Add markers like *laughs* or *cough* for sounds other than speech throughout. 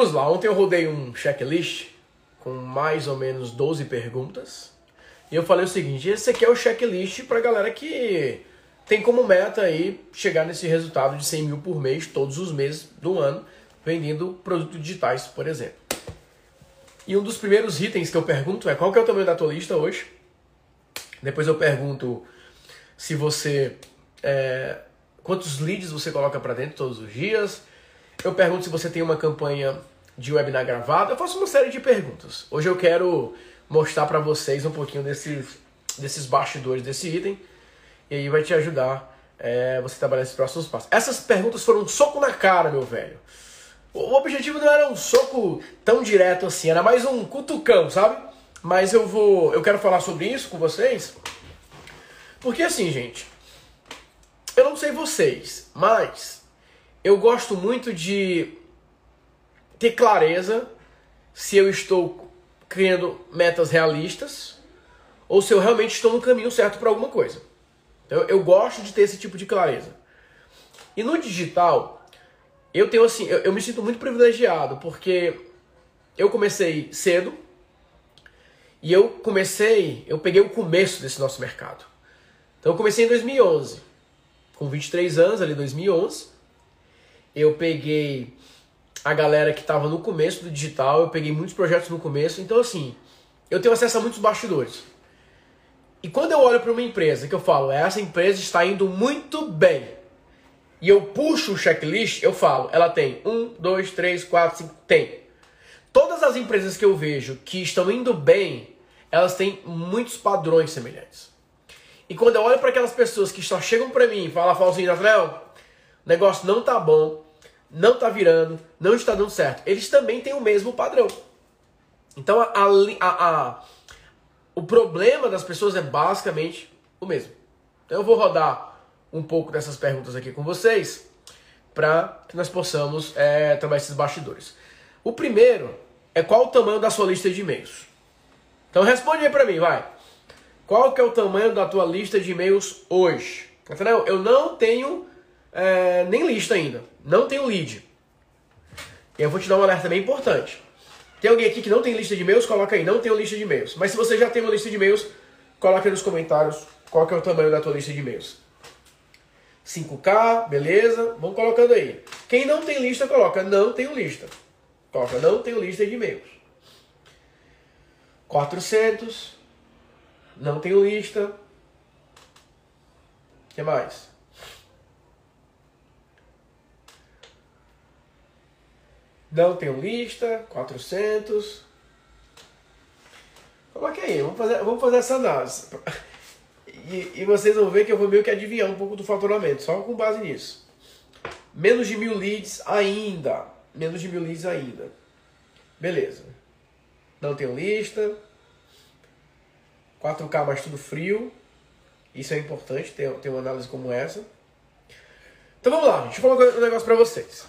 Vamos lá, ontem eu rodei um checklist com mais ou menos 12 perguntas. E eu falei o seguinte, esse aqui é o checklist pra galera que tem como meta aí chegar nesse resultado de 100 mil por mês, todos os meses do ano, vendendo produtos digitais, por exemplo. E um dos primeiros itens que eu pergunto é qual que é o tamanho da tua lista hoje? Depois eu pergunto se você... É, quantos leads você coloca para dentro todos os dias? Eu pergunto se você tem uma campanha de webinar gravado. Eu faço uma série de perguntas. Hoje eu quero mostrar para vocês um pouquinho desses, desses bastidores desse item e aí vai te ajudar é, você trabalhar esses próximos passos. Essas perguntas foram um soco na cara, meu velho. O objetivo não era um soco tão direto assim, era mais um cutucão, sabe? Mas eu vou, eu quero falar sobre isso com vocês, porque assim, gente, eu não sei vocês, mas eu gosto muito de ter clareza se eu estou criando metas realistas ou se eu realmente estou no caminho certo para alguma coisa. Então, eu gosto de ter esse tipo de clareza. E no digital, eu tenho assim, eu, eu me sinto muito privilegiado porque eu comecei cedo e eu comecei, eu peguei o começo desse nosso mercado. Então eu comecei em 2011, com 23 anos, ali 2011. Eu peguei a galera que estava no começo do digital, eu peguei muitos projetos no começo. Então assim, eu tenho acesso a muitos bastidores. E quando eu olho para uma empresa que eu falo, essa empresa está indo muito bem, e eu puxo o checklist, eu falo, ela tem um, dois, três, quatro, cinco, tem. Todas as empresas que eu vejo que estão indo bem, elas têm muitos padrões semelhantes. E quando eu olho para aquelas pessoas que só chegam para mim e falam, falam assim, Rafael, o negócio não tá bom, não tá virando, não está dando certo. Eles também têm o mesmo padrão. Então a, a, a o problema das pessoas é basicamente o mesmo. Então eu vou rodar um pouco dessas perguntas aqui com vocês para que nós possamos é, trabalhar esses bastidores. O primeiro é qual o tamanho da sua lista de e-mails. Então responde aí para mim, vai. Qual que é o tamanho da tua lista de e-mails hoje? Entendeu? Eu não tenho é, nem lista ainda. Não tenho lead. Eu vou te dar um alerta bem importante. Tem alguém aqui que não tem lista de e-mails? Coloca aí, não tenho lista de e-mails. Mas se você já tem uma lista de e-mails, coloca aí nos comentários qual é o tamanho da tua lista de e-mails. 5K, beleza? Vamos colocando aí. Quem não tem lista, coloca não tenho lista. Coloca não tenho lista de e-mails. 400, não tenho lista. O que mais? Não tenho lista, 400. Coloque aí, vamos fazer, vamos fazer essa análise. E, e, vocês vão ver que eu vou meio que adivinhar um pouco do faturamento, só com base nisso. Menos de mil leads ainda. Menos de mil leads ainda. Beleza. Não tenho lista. 4K, mas tudo frio. Isso é importante, ter, ter uma análise como essa. Então vamos lá, deixa eu falar um negócio pra vocês.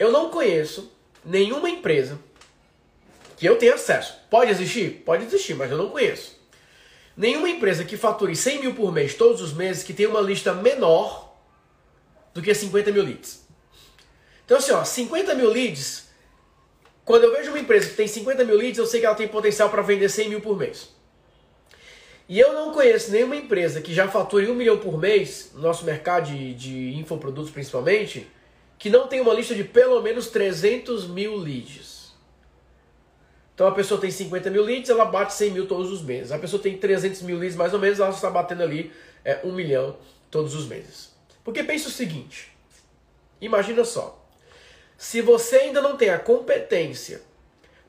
Eu não conheço nenhuma empresa que eu tenha acesso. Pode existir? Pode existir, mas eu não conheço. Nenhuma empresa que fature 100 mil por mês todos os meses que tenha uma lista menor do que 50 mil leads. Então assim, ó, 50 mil leads, quando eu vejo uma empresa que tem 50 mil leads, eu sei que ela tem potencial para vender 100 mil por mês. E eu não conheço nenhuma empresa que já fature um milhão por mês, no nosso mercado de, de infoprodutos principalmente, que não tem uma lista de pelo menos 300 mil leads. Então a pessoa tem 50 mil leads, ela bate 100 mil todos os meses. A pessoa tem 300 mil leads mais ou menos, ela está batendo ali é, 1 milhão todos os meses. Porque pensa o seguinte, imagina só, se você ainda não tem a competência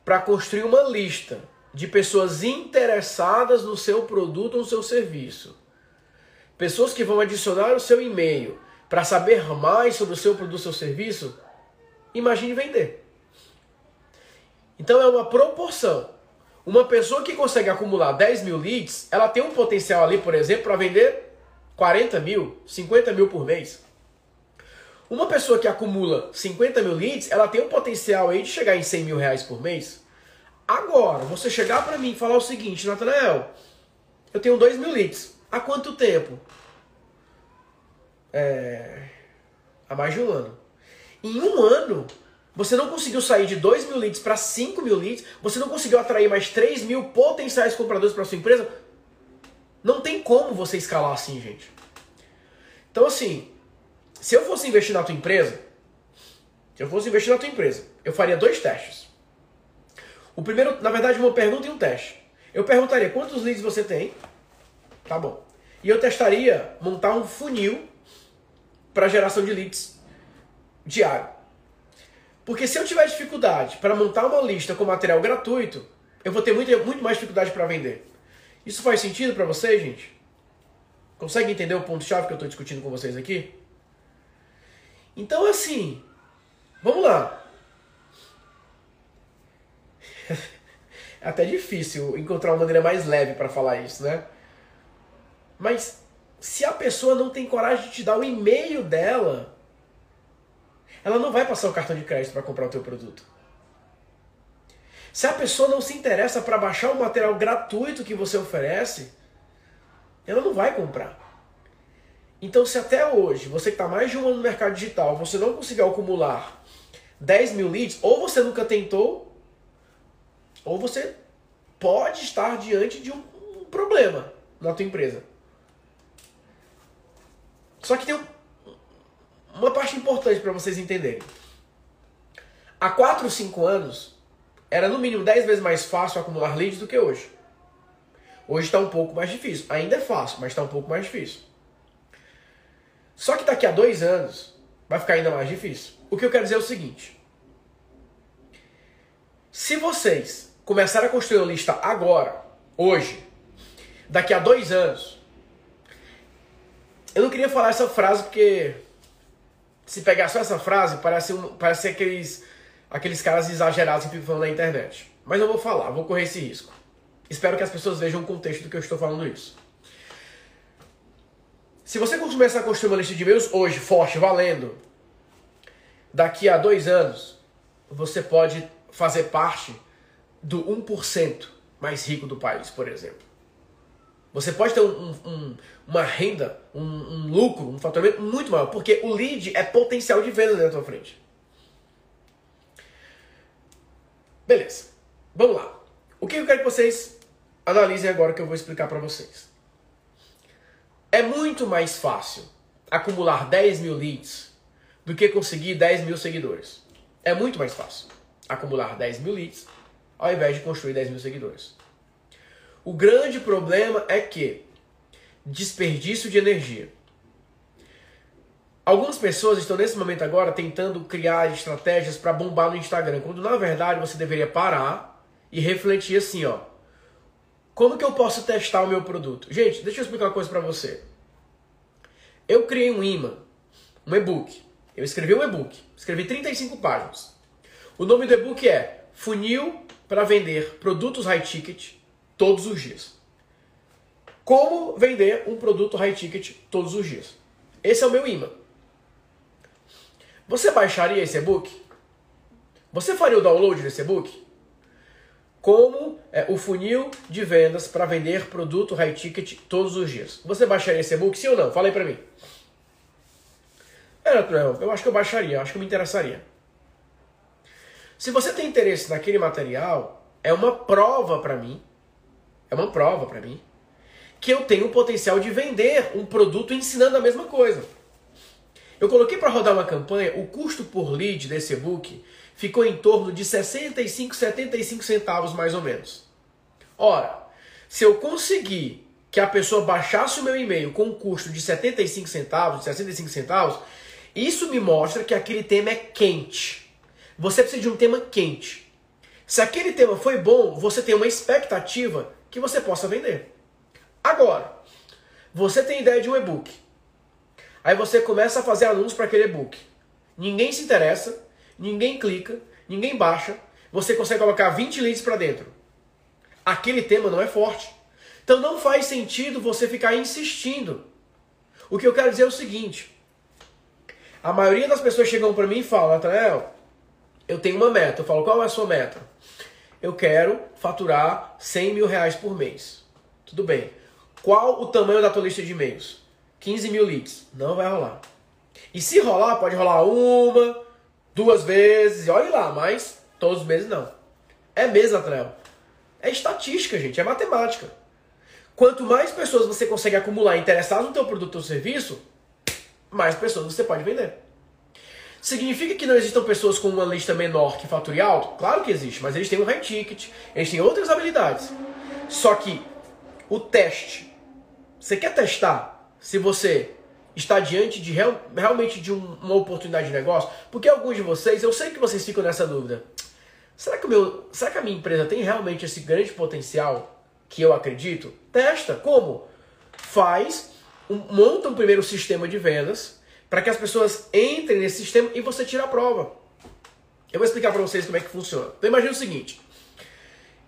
para construir uma lista de pessoas interessadas no seu produto ou no seu serviço, pessoas que vão adicionar o seu e-mail, para saber mais sobre o seu produto seu serviço, imagine vender. Então é uma proporção. Uma pessoa que consegue acumular 10 mil leads, ela tem um potencial ali, por exemplo, para vender 40 mil, 50 mil por mês. Uma pessoa que acumula 50 mil leads, ela tem um potencial aí de chegar em 100 mil reais por mês. Agora, você chegar para mim e falar o seguinte, Natanael, eu tenho 2 mil leads. Há quanto tempo? É, há mais de um ano. Em um ano, Você não conseguiu sair de 2 mil leads para 5 mil leads, você não conseguiu atrair mais 3 mil potenciais compradores para sua empresa. Não tem como você escalar assim, gente. Então, assim, se eu fosse investir na tua empresa, se eu fosse investir na tua empresa, eu faria dois testes. O primeiro, na verdade, uma pergunta e um teste. Eu perguntaria quantos leads você tem, tá bom. E eu testaria montar um funil para geração de leads diário. Porque se eu tiver dificuldade para montar uma lista com material gratuito, eu vou ter muito, muito mais dificuldade para vender. Isso faz sentido para vocês, gente? Consegue entender o ponto-chave que eu estou discutindo com vocês aqui? Então, assim, vamos lá. *laughs* É até difícil encontrar uma maneira mais leve para falar isso, né? Mas se a pessoa não tem coragem de te dar o e-mail dela, ela não vai passar o cartão de crédito para comprar o teu produto. Se a pessoa não se interessa para baixar o material gratuito que você oferece, ela não vai comprar. Então, se até hoje, você está mais de um ano no mercado digital, você não conseguiu acumular 10 mil leads, ou você nunca tentou, ou você pode estar diante de um, problema na tua empresa. Só que tem um, uma parte importante para vocês entenderem. Há 4 ou 5 anos, era no mínimo 10 vezes mais fácil acumular leads do que hoje. Hoje está um pouco mais difícil. Ainda é fácil, mas está um pouco mais difícil. Só que daqui a dois anos vai ficar ainda mais difícil. O que eu quero dizer é o seguinte: se vocês começarem a construir uma lista agora, hoje, daqui a dois anos, eu não queria falar essa frase porque se pegar só essa frase parece, um, parece aqueles, aqueles caras exagerados que ficam falando na internet. Mas eu vou falar, vou correr esse risco. Espero que as pessoas vejam o contexto do que eu estou falando isso. Se você começar a construir uma lista de e-mails hoje, forte, valendo, daqui a dois anos, você pode fazer parte do 1% mais rico do país, por exemplo. Você pode ter um, um, uma renda, um, um, lucro, um faturamento muito maior, porque o lead é potencial de venda na tua frente. Beleza, vamos lá. O que eu quero que vocês analisem agora que eu vou explicar para vocês. É muito mais fácil acumular 10 mil leads do que conseguir 10 mil seguidores. É muito mais fácil acumular 10 mil leads ao invés de construir 10 mil seguidores. O grande problema é que desperdício de energia. Algumas pessoas estão nesse momento agora tentando criar estratégias para bombar no Instagram, quando na verdade você deveria parar e refletir assim, ó. Como que eu posso testar o meu produto? Gente, deixa eu explicar uma coisa para você. Eu criei um imã, um e-book. Eu escrevi um e-book, escrevi 35 páginas. O nome do e-book é Funil para vender produtos high ticket todos os dias. Como vender um produto high ticket todos os dias. Esse é o meu imã. Você baixaria esse e-book? Você faria o download desse e-book? como é, o funil de vendas para vender produto high ticket todos os dias. Você baixaria esse e-book, sim ou não? Fala aí para mim. É, eu acho que eu baixaria, acho que eu me interessaria. Se você tem interesse naquele material, é uma prova para mim, é uma prova para mim, que eu tenho o potencial de vender um produto ensinando a mesma coisa. Eu coloquei para rodar uma campanha, o custo por lead desse e-book ficou em torno de 65, 75 centavos mais ou menos. Ora, se eu conseguir que a pessoa baixasse o meu e-mail com um custo de 75 centavos, de 65 centavos, isso me mostra que aquele tema é quente. Você precisa de um tema quente. Se aquele tema foi bom, você tem uma expectativa que você possa vender. Agora, você tem ideia de um e-book. Aí você começa a fazer anúncios para aquele e-book. Ninguém se interessa, ninguém clica, ninguém baixa, você consegue colocar 20 leads para dentro. Aquele tema não é forte. Então não faz sentido você ficar insistindo. O que eu quero dizer é o seguinte: a maioria das pessoas chegam para mim e falam, Nathanael, eu tenho uma meta. Eu falo, qual é a sua meta? Eu quero faturar 100 mil reais por mês. Tudo bem. Qual o tamanho da tua lista de e-mails? 15 mil leads. Não vai rolar. E se rolar, pode rolar uma, duas vezes, olhe lá, mas todos os meses não. É mês, Natrel. É estatística, gente, é matemática. Quanto mais pessoas você consegue acumular interessadas no teu produto ou serviço, mais pessoas você pode vender. Significa que não existam pessoas com uma lista menor que fature alto? Claro que existe, mas eles têm um high ticket, eles têm outras habilidades. Só que o teste, você quer testar se você está diante de real, realmente de um, uma oportunidade de negócio? Porque alguns de vocês, eu sei que vocês ficam nessa dúvida. Será que, meu, será que a minha empresa tem realmente esse grande potencial que eu acredito? Testa. Como? Faz, um, monta um primeiro sistema de vendas para que as pessoas entrem nesse sistema e você tira a prova. Eu vou explicar para vocês como é que funciona. Então imagine o seguinte: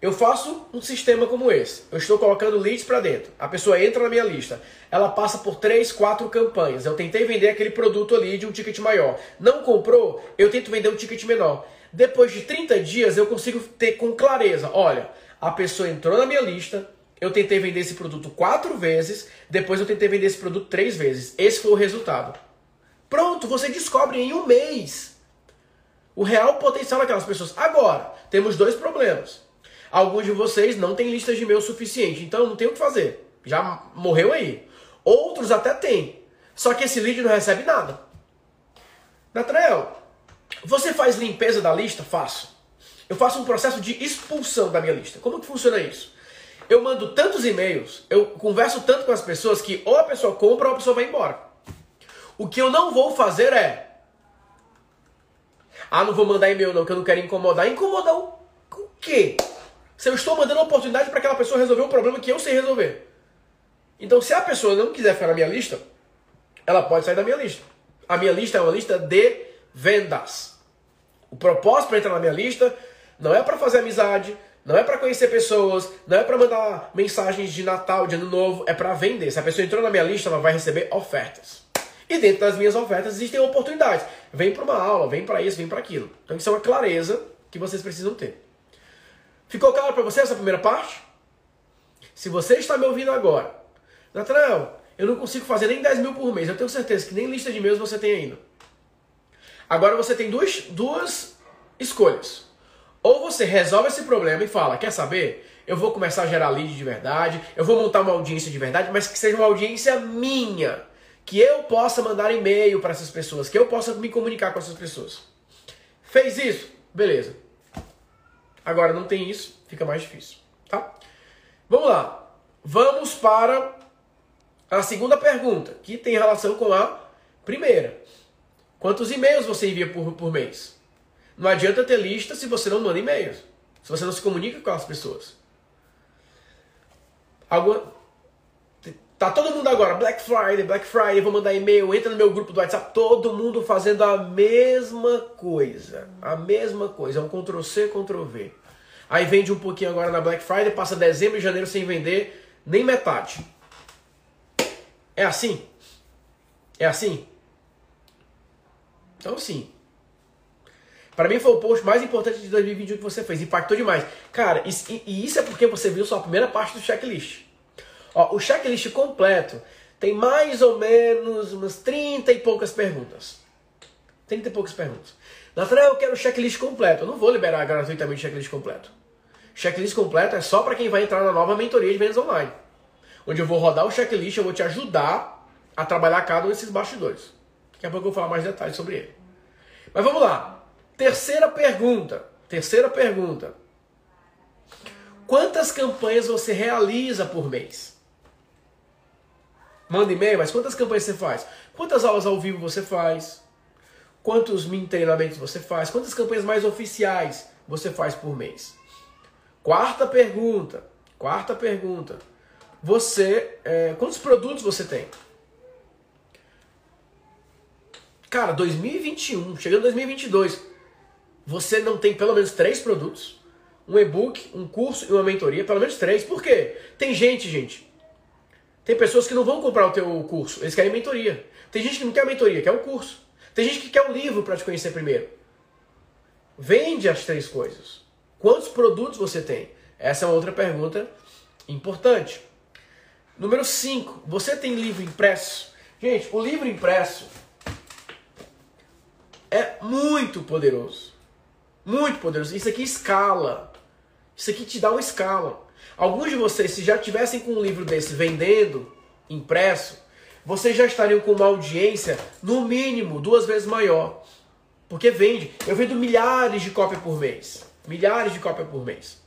eu faço um sistema como esse. Eu estou colocando leads para dentro. A pessoa entra na minha lista. Ela passa por três, quatro campanhas. Eu tentei vender aquele produto ali de um ticket maior. Não comprou, eu tento vender um ticket menor. Depois de 30 dias, eu consigo ter com clareza: olha, a pessoa entrou na minha lista, eu tentei vender esse produto quatro vezes, depois eu tentei vender esse produto três vezes. Esse foi o resultado. Pronto, você descobre em um mês o real potencial daquelas pessoas. Agora, temos dois problemas. Alguns de vocês não têm listas de e-mail suficiente, então não tem o que fazer. Já morreu aí. Outros até têm. Só que esse lead não recebe nada. Natrael, você faz limpeza da lista? Faço. Eu faço um processo de expulsão da minha lista. Como que funciona isso? Eu mando tantos e-mails, eu converso tanto com as pessoas que ou a pessoa compra ou a pessoa vai embora. O que eu não vou fazer é. Ah, não vou mandar e-mail não, que eu não quero incomodar. Incomodar o, quê? Se eu estou mandando oportunidade para aquela pessoa resolver um problema que eu sei resolver. Então, se a pessoa não quiser ficar na minha lista, ela pode sair da minha lista. A minha lista é uma lista de vendas. O propósito para entrar na minha lista não é para fazer amizade, não é para conhecer pessoas, não é para mandar mensagens de Natal, de Ano Novo, é para vender. Se a pessoa entrou na minha lista, ela vai receber ofertas. E dentro das minhas ofertas existem oportunidades. Vem para uma aula, vem para isso, vem para aquilo. Então isso é uma clareza que vocês precisam ter. Ficou claro para você essa primeira parte? Se você está me ouvindo agora, Nathanael, eu não consigo fazer nem 10 mil por mês. Eu tenho certeza que nem lista de e-mails você tem ainda. Agora você tem duas, duas escolhas. Ou você resolve esse problema e fala, quer saber? Eu vou começar a gerar lead de verdade, eu vou montar uma audiência de verdade, mas que seja uma audiência minha que eu possa mandar e-mail para essas pessoas, que eu possa me comunicar com essas pessoas. Fez isso? Beleza. Agora não tem isso, fica mais difícil, tá? Vamos lá. Vamos para a segunda pergunta, que tem relação com a primeira. Quantos e-mails você envia por, por mês? Não adianta ter lista se você não manda e-mails, se você não se comunica com as pessoas. Alguma, Tá todo mundo agora, Black Friday, Black Friday, vou mandar e-mail, entra no meu grupo do WhatsApp, todo mundo fazendo a mesma coisa. A mesma coisa, é um Ctrl C, Ctrl V. Aí vende um pouquinho agora na Black Friday, passa dezembro e janeiro sem vender nem metade. É assim? É assim? Então sim. Para mim foi o post mais importante de 2021 que você fez. Impactou demais. Cara, e isso é porque você viu só a primeira parte do checklist. Ó, o checklist completo tem mais ou menos umas 30 e poucas perguntas. 30 e poucas perguntas. Nathanael, eu quero o checklist completo. Eu não vou liberar gratuitamente o checklist completo. Checklist completo é só para quem vai entrar na nova mentoria de vendas online. Onde eu vou rodar o checklist, eu vou te ajudar a trabalhar cada um desses bastidores. Daqui a pouco eu vou falar mais detalhes sobre ele. Mas vamos lá. Terceira pergunta. Terceira pergunta. Quantas campanhas você realiza por mês? Manda e-mail, mas quantas campanhas você faz? Quantas aulas ao vivo você faz? Quantos mini treinamentos você faz? Quantas campanhas mais oficiais você faz por mês? Quarta pergunta. Quarta pergunta. Você, é, quantos produtos você tem? Cara, 2021, chegando 2022, você não tem pelo menos três produtos? Um e-book, um curso e uma mentoria, pelo menos três. Por quê? Tem gente, gente, tem pessoas que não vão comprar o teu curso, eles querem mentoria. Tem gente que não quer mentoria, quer o curso. Tem gente que quer o livro para te conhecer primeiro. Vende as três coisas. Quantos produtos você tem? Essa é uma outra pergunta importante. Número 5. Você tem livro impresso? Gente, o livro impresso é muito poderoso. Muito poderoso. Isso aqui escala. Isso aqui te dá uma escala. Alguns de vocês, se já tivessem com um livro desse vendendo, impresso, vocês já estariam com uma audiência, no mínimo, duas vezes maior. Porque vende. Eu vendo milhares de cópias por mês. Milhares de cópias por mês.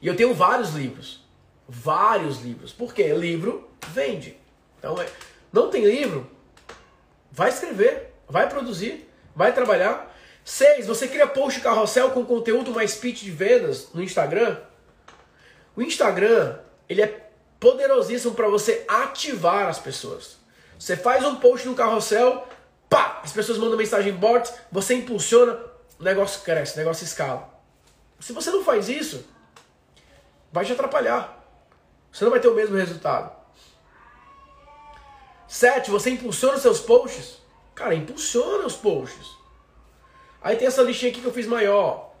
E eu tenho vários livros. Vários livros. Por quê? Livro vende. Então, é, não tem livro? Vai escrever, vai produzir, vai trabalhar. Seis, você cria post carrossel com conteúdo mais pitch de vendas no Instagram? O Instagram, ele é poderosíssimo para você ativar as pessoas. Você faz um post no carrossel, pá, as pessoas mandam mensagem bots, você impulsiona, o negócio cresce, o negócio escala. Se você não faz isso, vai te atrapalhar. Você não vai ter o mesmo resultado. Sete, você impulsiona seus posts? Cara, impulsiona os posts. Aí tem essa listinha aqui que eu fiz maior.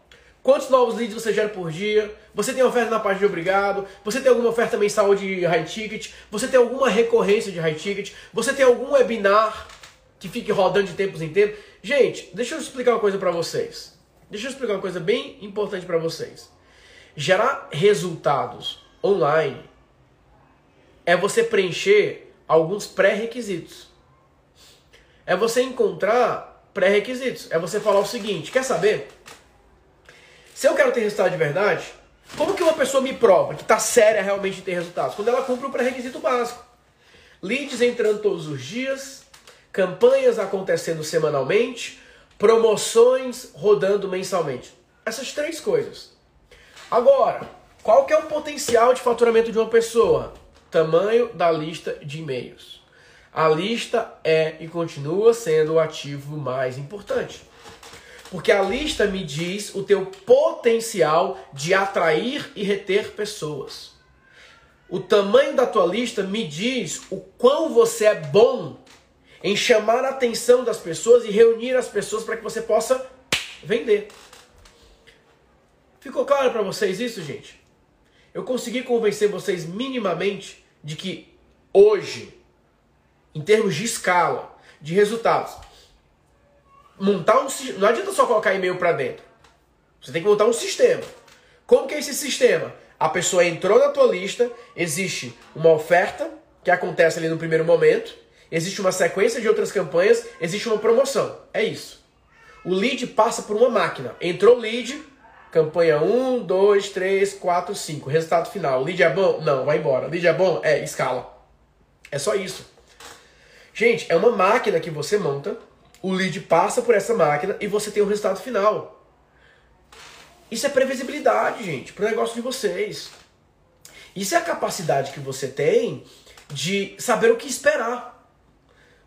Quantos novos leads você gera por dia? Você tem oferta na página de obrigado? Você tem alguma oferta mensal de high ticket? Você tem alguma recorrência de high ticket? Você tem algum webinar que fique rodando de tempos em tempos? Gente, deixa eu explicar uma coisa para vocês. Deixa eu explicar uma coisa bem importante para vocês. Gerar resultados online é você preencher alguns pré-requisitos. É você encontrar pré-requisitos. É você falar o seguinte: quer saber? Se eu quero ter resultado de verdade, como que uma pessoa me prova que está séria realmente em ter resultados? Quando ela cumpre um pré-requisito básico. Leads entrando todos os dias, campanhas acontecendo semanalmente, promoções rodando mensalmente. Essas três coisas. Agora, qual que é o potencial de faturamento de uma pessoa? Tamanho da lista de e-mails. A lista é e continua sendo o ativo mais importante. Porque a lista me diz o teu potencial de atrair e reter pessoas. O tamanho da tua lista me diz o quão você é bom em chamar a atenção das pessoas e reunir as pessoas para que você possa vender. Ficou claro para vocês isso, gente? eu consegui convencer vocês minimamente de que hoje, em termos de escala, de resultados, montar um não adianta só colocar e-mail para dentro. Você tem que montar um sistema. Como que é esse sistema? A pessoa entrou na tua lista, existe uma oferta que acontece ali no primeiro momento, existe uma sequência de outras campanhas, existe uma promoção. É isso. O lead passa por uma máquina. Entrou o lead, Campanha 1, 2, 3, 4, 5. Resultado final. Lead é bom? Não, vai embora. Lead é bom? É, escala. É só isso. Gente, é uma máquina que você monta, o lead passa por essa máquina e você tem o resultado final. Isso é previsibilidade, gente, para o negócio de vocês. Isso é a capacidade que você tem de saber o que esperar.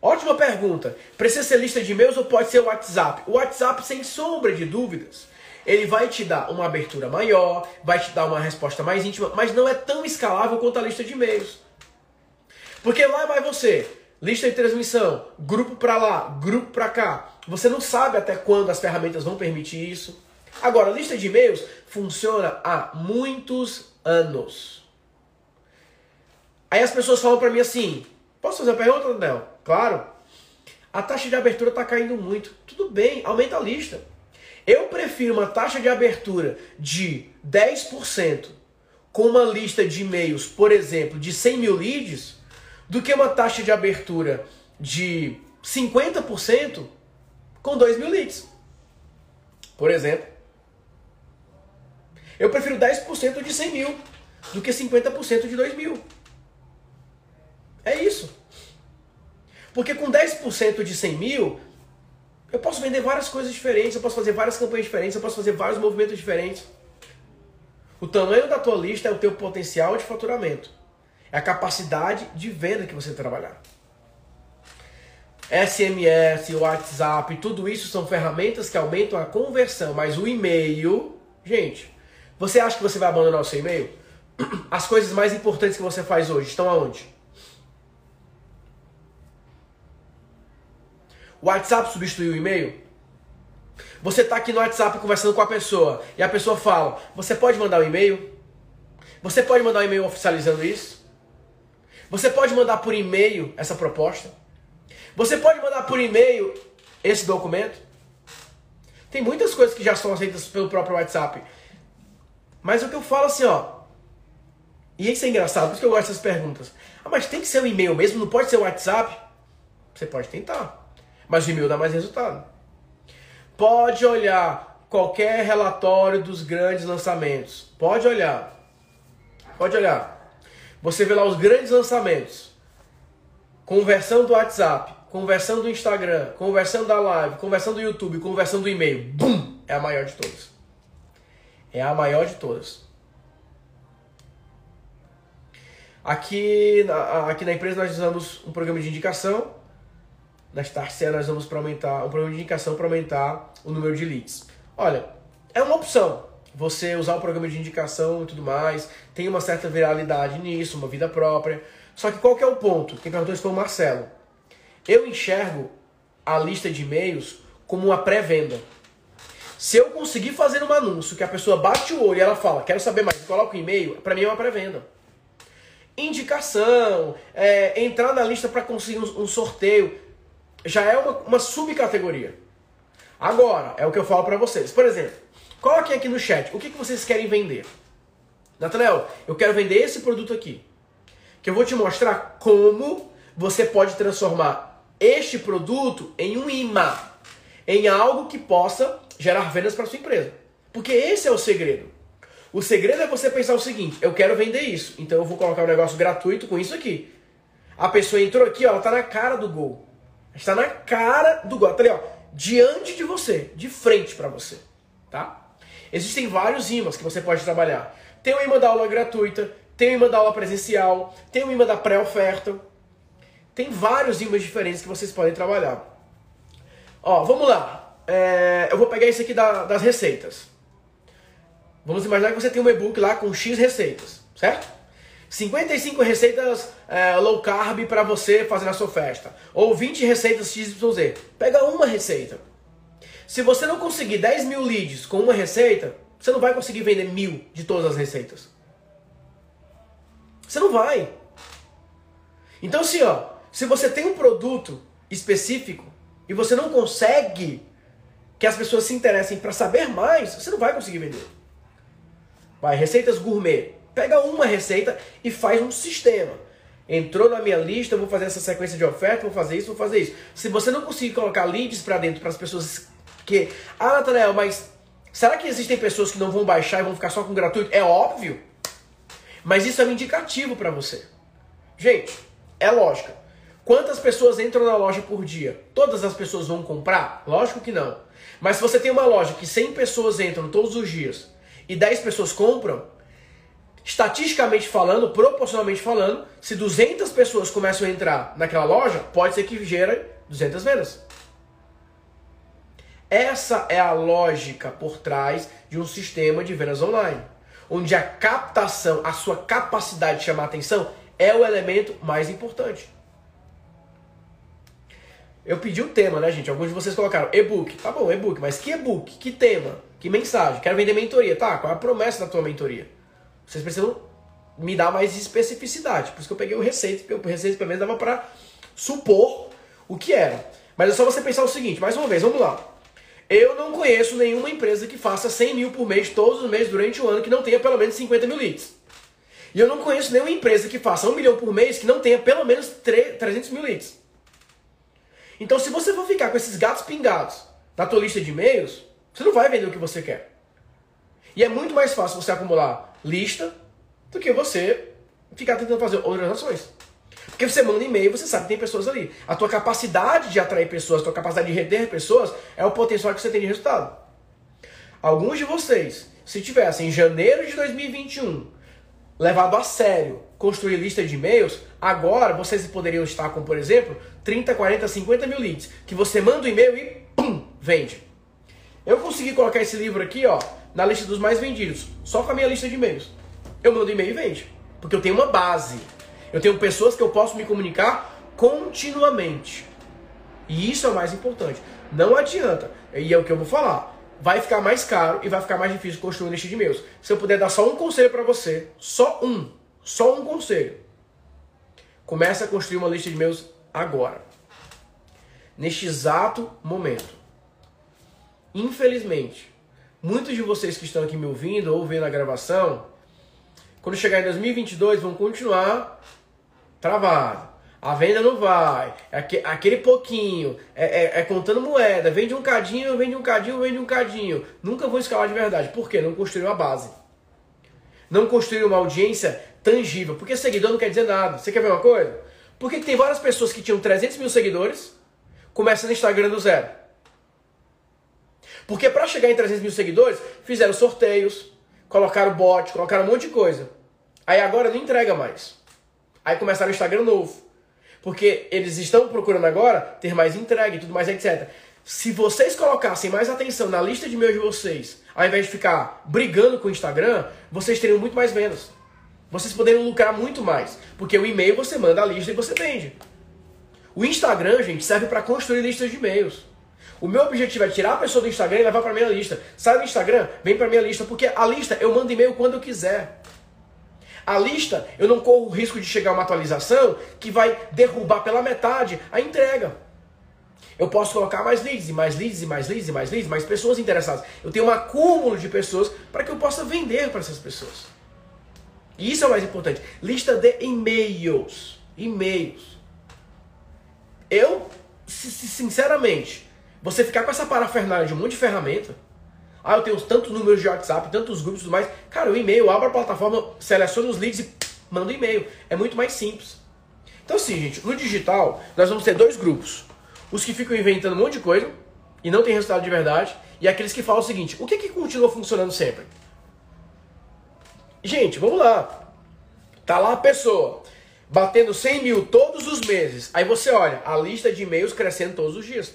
Ótima pergunta. Precisa ser lista de e-mails ou pode ser o WhatsApp? O WhatsApp, sem sombra de dúvidas, ele vai te dar uma abertura maior, vai te dar uma resposta mais íntima, mas não é tão escalável quanto a lista de e-mails. Porque lá vai você, lista de transmissão, grupo para lá, grupo para cá. Você não sabe até quando as ferramentas vão permitir isso. Agora, lista de e-mails funciona há muitos anos. Aí as pessoas falam para mim assim: posso fazer uma pergunta, Daniel? Claro. A taxa de abertura está caindo muito. Tudo bem, aumenta a lista. Eu prefiro uma taxa de abertura de 10% com uma lista de e-mails, por exemplo, de 100 mil leads, do que uma taxa de abertura de 50% com 2 mil leads. Por exemplo. Eu prefiro 10% de 100 mil do que 50% de 2 mil. É isso. Porque com 10% de 100 mil, eu posso vender várias coisas diferentes, eu posso fazer várias campanhas diferentes, eu posso fazer vários movimentos diferentes. O tamanho da tua lista é o teu potencial de faturamento. É a capacidade de venda que você trabalhar. SMS, WhatsApp, tudo isso são ferramentas que aumentam a conversão, mas o e-mail, gente, você acha que você vai abandonar o seu e-mail? *clears throat* As coisas mais importantes que você faz hoje estão aonde? O WhatsApp substituiu o e-mail? Você está aqui no WhatsApp conversando com a pessoa e a pessoa fala: Você pode mandar um e-mail? Você pode mandar um e-mail oficializando isso? Você pode mandar por e-mail essa proposta? Você pode mandar por e-mail esse documento? Tem muitas coisas que já são aceitas pelo próprio WhatsApp. Mas o que eu falo assim, ó. E isso é engraçado, por isso que eu gosto dessas perguntas. Ah, mas tem que ser o um e-mail mesmo, não pode ser o WhatsApp? Você pode tentar. Mas o e-mail dá mais resultado. Pode olhar qualquer relatório dos grandes lançamentos. Pode olhar. Pode olhar. Você vê lá os grandes lançamentos. Conversão do WhatsApp, conversão do Instagram, conversão da live, conversão do YouTube, conversão do e-mail. Bum! É a maior de todas. É a maior de todas. Aqui na, aqui na empresa nós usamos um programa de indicação. Na Starcia nós vamos para aumentar um programa de indicação para aumentar o número de leads. Olha, é uma opção você usar o programa de indicação e tudo mais. Tem uma certa viralidade nisso, uma vida própria. Só que qual que é o ponto? Quem perguntou isso foi o Marcelo. Eu enxergo a lista de e-mails como uma pré-venda. Se eu conseguir fazer um anúncio que a pessoa bate o olho e ela fala, quero saber mais, coloca o e-mail, para mim é uma pré-venda. Indicação, é, entrar na lista para conseguir um, um, sorteio, já é uma, uma subcategoria. Agora, é o que eu falo para vocês. Por exemplo, coloquem aqui no chat o que, que vocês querem vender. Nathanael, eu quero vender esse produto aqui que eu vou te mostrar como você pode transformar este produto em um imã, em algo que possa gerar vendas para sua empresa. Porque esse é o segredo. O segredo é você pensar o seguinte: eu quero vender isso, então eu vou colocar um negócio gratuito com isso aqui. A pessoa entrou aqui, ó, ela está na cara do gol. Está na cara do gol, tá ali, ó, diante de você, de frente para você, tá? Existem vários imãs que você pode trabalhar. Tem o imã da aula gratuita, tem o imã da aula presencial, tem o imã da pré-oferta. Tem vários imãs diferentes que vocês podem trabalhar. Ó, vamos lá. É, eu vou pegar esse aqui da, das receitas. Vamos imaginar que você tem um e-book lá com X receitas, certo? 55 receitas é, low carb para você fazer na sua festa. Ou 20 receitas XYZ. Pega uma receita. Se você não conseguir 10 mil leads com uma receita, você não vai conseguir vender mil de todas as receitas. Você não vai. Então, assim, ó, se você tem um produto específico e você não consegue que as pessoas se interessem para saber mais, você não vai conseguir vender. Vai, receitas gourmet. Pega uma receita e faz um sistema. Entrou na minha lista, vou fazer essa sequência de oferta, vou fazer isso, vou fazer isso. Se você não conseguir colocar leads para dentro para as pessoas que, ah, Nathanael, mas será que existem pessoas que não vão baixar e vão ficar só com gratuito? É óbvio. Mas isso é um indicativo para você. Gente, é lógica. Quantas pessoas entram na loja por dia? Todas as pessoas vão comprar? Lógico que não. Mas se você tem uma loja que 100 pessoas entram todos os dias e 10 pessoas compram, estatisticamente falando, proporcionalmente falando, se 200 pessoas começam a entrar naquela loja, pode ser que gere 200 vendas. Essa é a lógica por trás de um sistema de vendas online onde a captação, a sua capacidade de chamar atenção é o elemento mais importante. Eu pedi o um tema, né, gente? Alguns de vocês colocaram e-book. Tá bom, e-book, mas que e-book? Que tema? Que mensagem? Quero vender mentoria. Tá, qual é a promessa da tua mentoria? Vocês precisam me dar mais especificidade. Por isso que eu peguei o receita, porque o receita pelo menos dava para supor o que era. Mas é só você pensar o seguinte, mais uma vez, vamos lá. Eu não conheço nenhuma empresa que faça 100 mil por mês todos os meses durante o ano que não tenha pelo menos 50 mil leads. E eu não conheço nenhuma empresa que faça 1 milhão por mês que não tenha pelo menos 300 mil leads. Então, se você for ficar com esses gatos pingados na tua lista de e-mails, você não vai vender o que você quer. E é muito mais fácil você acumular lista do que você ficar tentando fazer outras ações. Porque você manda e-mail, você sabe que tem pessoas ali. A tua capacidade de atrair pessoas, a tua capacidade de reter pessoas é o potencial que você tem de resultado. Alguns de vocês, se tivessem em janeiro de 2021 levado a sério construir lista de e-mails, agora vocês poderiam estar com, por exemplo, 30, 40, 50 mil leads, que você manda o um e-mail e pum, vende. Eu consegui colocar esse livro aqui, ó, na lista dos mais vendidos, só com a minha lista de e-mails. Eu mando e-mail e vende, porque eu tenho uma base. Eu tenho pessoas que eu posso me comunicar continuamente. E isso é o mais importante. Não adianta. E é o que eu vou falar. Vai ficar mais caro e vai ficar mais difícil construir um lista de e-mails. Se eu puder dar só um conselho para você, só um, só um conselho. Comece a construir uma lista de e-mails agora. Neste exato momento. infelizmente, muitos de vocês que estão aqui me ouvindo ou vendo a gravação, quando chegar em 2022 vão continuar travado. A venda não vai, é aquele pouquinho, é, é, é, contando moeda, vende um cadinho, vende um cadinho, vende um cadinho. Nunca vou escalar de verdade. Por quê? Não construiu a base. Não construiu uma audiência tangível. Porque seguidor não quer dizer nada. Você quer ver uma coisa? Por que tem várias pessoas que tinham 300 mil seguidores, começam no Instagram do zero? Porque para chegar em 300 mil seguidores, fizeram sorteios, colocaram bot, colocaram um monte de coisa. Aí agora não entrega mais. Aí começaram o Instagram novo. Porque eles estão procurando agora ter mais entrega e tudo mais, etc. Se vocês colocassem mais atenção na lista de e-mails de vocês, ao invés de ficar brigando com o Instagram, vocês teriam muito mais vendas. Vocês poderiam lucrar muito mais. Porque o e-mail você manda a lista e você vende. O Instagram, gente, serve para construir listas de e-mails. O meu objetivo é tirar a pessoa do Instagram e levar para minha lista. Sai do Instagram, vem para minha lista, porque a lista eu mando e-mail quando eu quiser. A lista, eu não corro o risco de chegar uma atualização que vai derrubar pela metade a entrega. Eu posso colocar mais leads, e mais leads, e mais leads, e mais leads, mais pessoas interessadas. Eu tenho um acúmulo de pessoas para que eu possa vender para essas pessoas. E isso é o mais importante. Lista de e-mails. E-mails. Eu, sinceramente, você ficar com essa parafernália de um monte de ferramenta, ah, eu tenho tantos números de WhatsApp, tantos grupos e tudo mais. Cara, o e-mail, abra a plataforma, seleciona os leads e manda um e-mail. É muito mais simples. Então, assim, gente, no digital, nós vamos ter dois grupos. Os que ficam inventando um monte de coisa e não tem resultado de verdade, e aqueles que falam o seguinte: o que, que continua funcionando sempre? Gente, vamos lá. Tá lá a pessoa batendo 100 mil todos os meses. Aí você olha, a lista de e-mails crescendo todos os dias.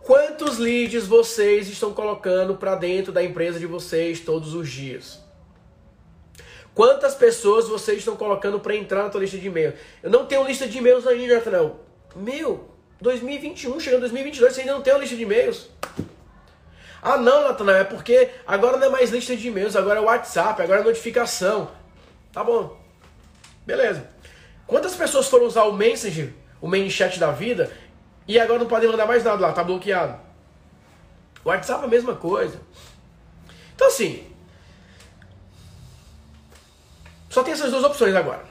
Quantos leads vocês estão colocando para dentro da empresa de vocês todos os dias? Quantas pessoas vocês estão colocando para entrar na tua lista de e-mail? Eu não tenho lista de e-mails ainda, Natanael. Meu, 2021, chegando 2022, você ainda não tem uma lista de e-mails. Ah, não, Natanael, é porque agora não é mais lista de e-mails, agora é WhatsApp, agora é notificação. Tá bom. Beleza. Quantas pessoas foram usar o Messenger, o main chat da vida, e agora não podem mandar mais nada lá, tá bloqueado. O WhatsApp é a mesma coisa. Então assim, só tem essas duas opções agora.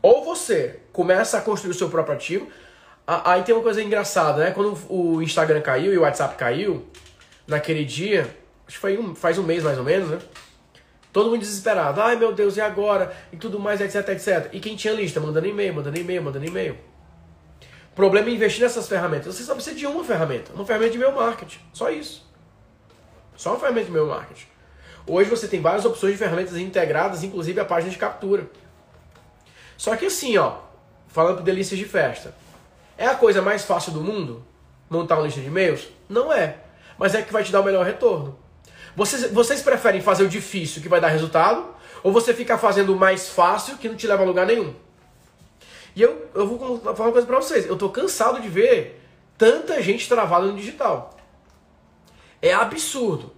Ou você começa a construir o seu próprio ativo. Aí tem uma coisa engraçada, né? Quando o Instagram caiu e o WhatsApp caiu, naquele dia, acho que foi um, faz um mês mais ou menos, né? Todo mundo desesperado. Ai meu Deus, e agora? E tudo mais, etc, etc. E quem tinha lista? Mandando e-mail, mandando e-mail, mandando e-mail problema é investir nessas ferramentas. Você só precisa de uma ferramenta, uma ferramenta de meu marketing. Só isso. Só uma ferramenta de meu marketing. Hoje você tem várias opções de ferramentas integradas, inclusive a página de captura. Só que assim, ó, falando por delícias de festa, é a coisa mais fácil do mundo montar uma lista de e-mails? Não é. Mas é que vai te dar o melhor retorno. Vocês, vocês preferem fazer o difícil que vai dar resultado? Ou você ficar fazendo o mais fácil que não te leva a lugar nenhum? E eu, eu vou falar uma coisa pra vocês. Eu tô cansado de ver tanta gente travada no digital. É absurdo.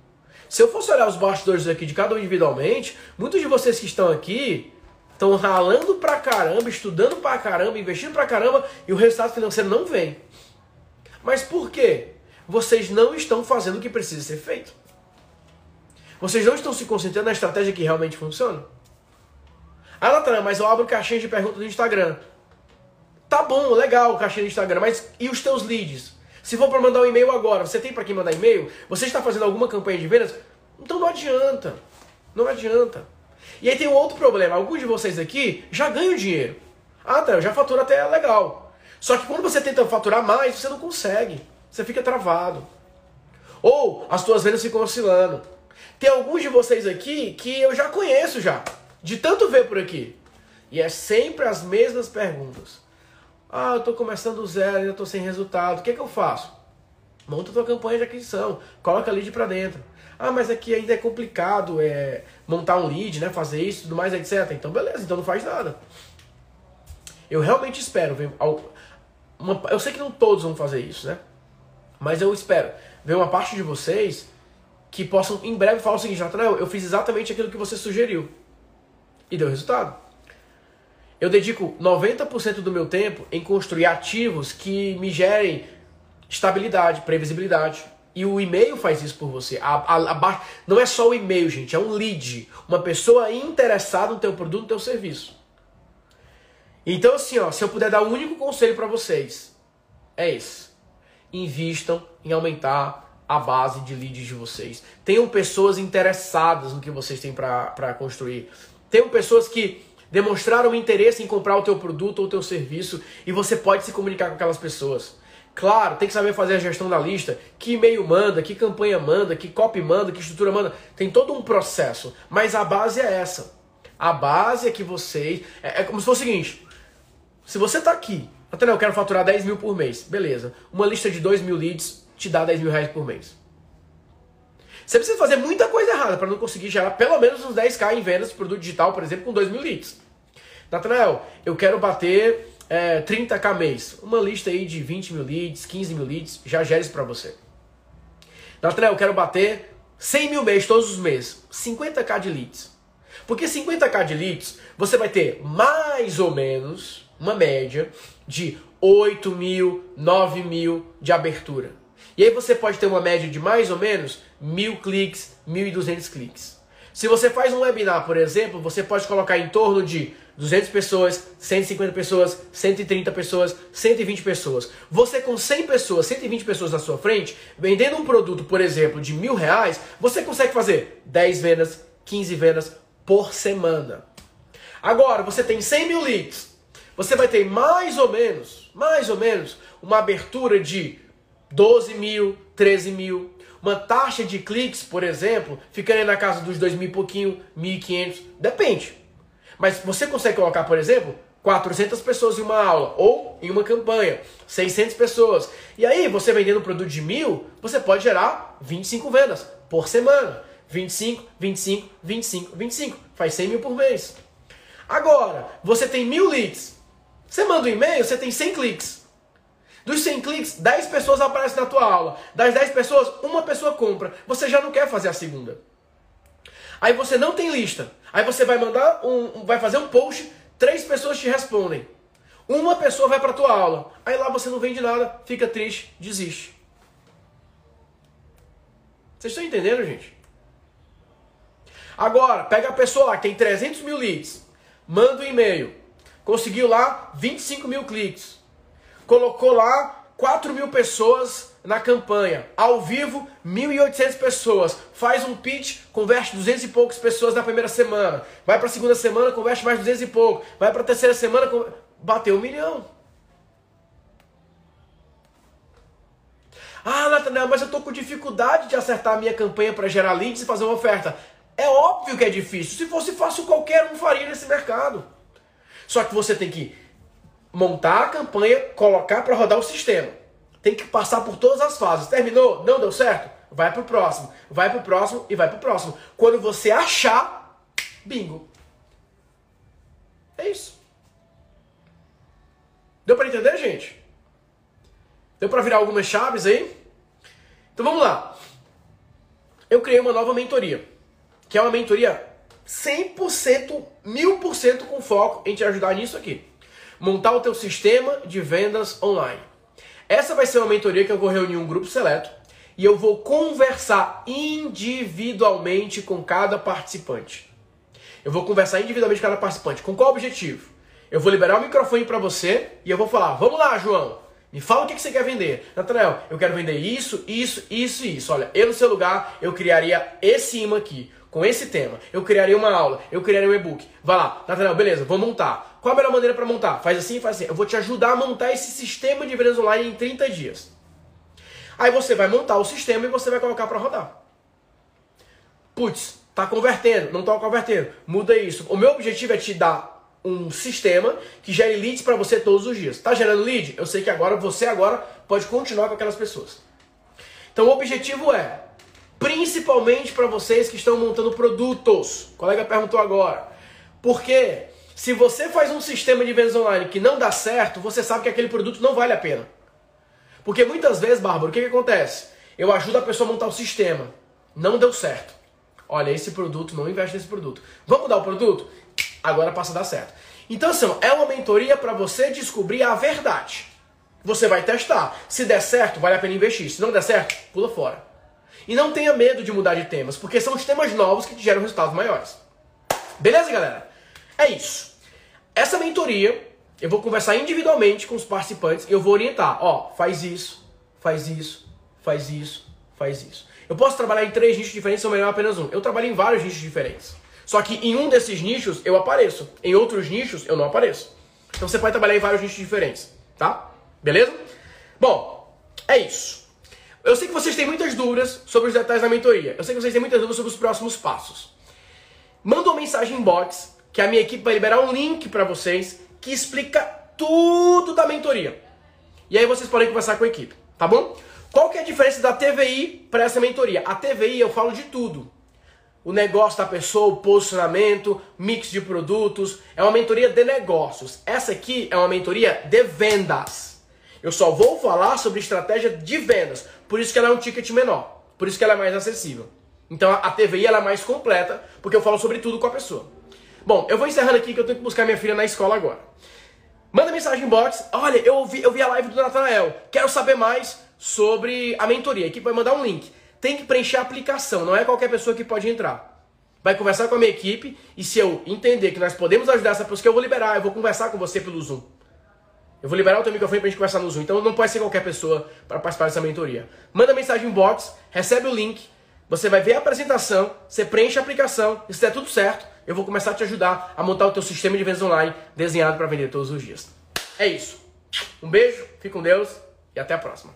Se eu fosse olhar os bastidores aqui de cada um individualmente, muitos de vocês que estão aqui estão ralando pra caramba, estudando pra caramba, investindo pra caramba e o resultado financeiro não vem. Mas por quê? Vocês não estão fazendo o que precisa ser feito. Vocês não estão se concentrando na estratégia que realmente funciona. Ah, Natan, mas eu abro caixinha de perguntas no Instagram. Tá bom, legal caixinha do Instagram, mas e os teus leads? Se for para mandar um e-mail agora, você tem para quem mandar e-mail? Você está fazendo alguma campanha de vendas? Então não adianta. Não adianta. E aí tem um outro problema. Alguns de vocês aqui já ganham dinheiro. Ah, tá, já fatura até legal. Só que quando você tenta faturar mais, você não consegue. Você fica travado. Ou as suas vendas ficam oscilando. Tem alguns de vocês aqui que eu já conheço já. De tanto ver por aqui. E é sempre as mesmas perguntas. Ah, eu estou começando do zero, ainda estou sem resultado. O que, é que eu faço? Monta tua campanha de aquisição, coloca lead para dentro. Ah, mas aqui ainda é complicado é, montar um lead, né, fazer isso, tudo mais, etc. Então beleza, então não faz nada. Eu realmente espero ver uma, eu sei que não todos vão fazer isso, né? Mas eu espero ver uma parte de vocês que possam em breve falar o seguinte, Nathanael, eu fiz exatamente aquilo que você sugeriu. E deu resultado. Eu dedico 90% do meu tempo em construir ativos que me gerem estabilidade, previsibilidade. E o e-mail faz isso por você. A, a, a, não é só o e-mail, gente, é um lead. Uma pessoa interessada no teu produto, no teu serviço. Então, assim, ó, se eu puder dar um único conselho para vocês, é esse. Invistam em aumentar a base de leads de vocês. Tenham pessoas interessadas no que vocês têm para construir. Tenham pessoas que demonstraram interesse em comprar o teu produto ou o teu serviço e você pode se comunicar com aquelas pessoas. Claro, tem que saber fazer a gestão da lista, que e-mail manda, que campanha manda, que copy manda, que estrutura manda. Tem todo um processo, mas a base é essa. A base é que vocês... É, é como se fosse o seguinte, se você está aqui, até eu quero faturar 10 mil por mês, beleza. Uma lista de 2 mil leads te dá 10 mil reais por mês. Você precisa fazer muita coisa errada para não conseguir gerar pelo menos uns 10k em vendas de produto digital, por exemplo, com 2 mil leads. Natanael, eu quero bater é, 30k mês. Uma lista aí de 20 mil leads, 15 mil leads, já gera isso para você. Natanael, eu quero bater 100 mil mês todos os meses. 50k de leads. Porque 50k de leads, você vai ter mais ou menos uma média de 8 mil, 9 mil de abertura. E aí você pode ter uma média de mais ou menos mil cliques, 1.200 cliques. Se você faz um webinar, por exemplo, você pode colocar em torno de 200 pessoas, 150 pessoas, 130 pessoas, 120 pessoas. Você com 100 pessoas, 120 pessoas na sua frente, vendendo um produto, por exemplo, de mil reais, você consegue fazer 10 vendas, 15 vendas por semana. Agora, você tem 100 mil leads. Você vai ter mais ou menos, mais ou menos, uma abertura de 12 mil, 13 mil. Uma taxa de cliques, por exemplo, ficando na casa dos 2 mil e pouquinho, 1.500, depende. Mas você consegue colocar, por exemplo, 400 pessoas em uma aula ou em uma campanha, 600 pessoas. E aí, você vendendo um produto de mil, você pode gerar 25 vendas por semana. 25, 25, 25, 25. Faz 100 mil por mês. Agora, você tem mil leads. Você manda um e-mail, você tem 100 cliques. Dos 100 cliques, 10 pessoas aparecem na tua aula. Das 10 pessoas, uma pessoa compra. Você já não quer fazer a segunda. Aí você não tem lista. Aí você vai mandar um, vai fazer um post, três pessoas te respondem. Uma pessoa vai para tua aula. Aí lá você não vende nada, fica triste, desiste. Vocês estão entendendo, gente? Agora, pega a pessoa lá que tem 300 mil leads, manda um e-mail, conseguiu lá 25 mil cliques colocou lá 4 mil pessoas na campanha. Ao vivo, 1.800 pessoas. Faz um pitch, converte 200 e poucas pessoas na primeira semana. Vai para a segunda semana, converte mais 200 e pouco. Vai para a terceira semana, bateu um milhão. Ah, Nathanael, mas eu estou com dificuldade de acertar a minha campanha para gerar leads e fazer uma oferta. É óbvio que é difícil. Se fosse fácil, qualquer um faria nesse mercado. Só que você tem que montar a campanha, colocar para rodar o sistema. Tem que passar por todas as fases. Terminou? Não deu certo? Vai para o próximo. Vai para o próximo e vai para o próximo. Quando você achar, bingo. É isso. Deu para entender, gente? Deu para virar algumas chaves aí? Então vamos lá. Eu criei uma nova mentoria, que é uma mentoria 100%, 1000% com foco em te ajudar nisso aqui montar o teu sistema de vendas online. Essa vai ser uma mentoria que eu vou reunir um grupo seleto e eu vou conversar individualmente com cada participante. Eu vou conversar individualmente com cada participante. Com qual objetivo? Eu vou liberar o microfone para você e eu vou falar: "Vamos lá, João. Me fala o que você quer vender. Natanael, eu quero vender isso, isso, isso e isso. Olha, eu no seu lugar, eu criaria esse imã aqui, com esse tema. Eu criaria uma aula, eu criaria um e-book. Vai lá, Natanael, beleza, vou montar. Qual a melhor maneira para montar? Faz assim, faz assim. Eu vou te ajudar a montar esse sistema de vendas online em 30 dias. Aí você vai montar o sistema e você vai colocar para rodar. Putz, tá convertendo, não tá convertendo. Muda isso. O meu objetivo é te dar um sistema que gere leads para você todos os dias. Tá gerando lead? Eu sei que agora você agora pode continuar com aquelas pessoas. Então o objetivo é, principalmente para vocês que estão montando produtos. O colega perguntou agora. Por quê? Se você faz um sistema de vendas online que não dá certo, você sabe que aquele produto não vale a pena. Porque muitas vezes, Bárbara, o que, que acontece? Eu ajudo a pessoa a montar o sistema. Não deu certo. Olha, esse produto, não investe nesse produto. Vamos mudar o produto? Agora passa a dar certo. Então, assim, é uma mentoria para você descobrir a verdade. Você vai testar. Se der certo, vale a pena investir. Se não der certo, pula fora. E não tenha medo de mudar de temas, porque são os temas novos que te geram resultados maiores. Beleza, galera? É isso. Essa mentoria, eu vou conversar individualmente com os participantes e eu vou orientar. Ó, faz isso, faz isso, faz isso, faz isso. Eu posso trabalhar em três nichos diferentes ou melhor apenas um. Eu trabalho em vários nichos diferentes. Só que em um desses nichos eu apareço, em outros nichos eu não apareço. Então você pode trabalhar em vários nichos diferentes, tá? Beleza? Bom, é isso. Eu sei que vocês têm muitas dúvidas sobre os detalhes da mentoria. Eu sei que vocês têm muitas dúvidas sobre os próximos passos. Manda uma mensagem inbox que a minha equipe vai liberar um link para vocês que explica tudo da mentoria. E aí vocês podem conversar com a equipe, tá bom? Qual que é a diferença da TVI para essa mentoria? A TVI eu falo de tudo. O negócio da pessoa, o posicionamento, mix de produtos. É uma mentoria de negócios. Essa aqui é uma mentoria de vendas. Eu só vou falar sobre estratégia de vendas. Por isso que ela é um ticket menor. Por isso que ela é mais acessível. Então a TVI ela é mais completa, porque eu falo sobre tudo com a pessoa. Bom, eu vou encerrando aqui que eu tenho que buscar minha filha na escola agora. Manda mensagem em box. Olha, eu vi, eu vi a live do Natanael. Quero saber mais sobre a mentoria. A equipe vai mandar um link. Tem que preencher a aplicação, não é qualquer pessoa que pode entrar. Vai conversar com a minha equipe e se eu entender que nós podemos ajudar essa pessoa, que eu vou liberar, eu vou conversar com você pelo Zoom. Eu vou liberar o teu microfone pra gente conversar no Zoom. Então não pode ser qualquer pessoa para participar dessa mentoria. Manda mensagem em box, recebe o link, você vai ver a apresentação, você preenche a aplicação, e se der tudo certo, eu vou começar a te ajudar a montar o teu sistema de vendas online desenhado para vender todos os dias. É isso. Um beijo, fique com Deus e até a próxima.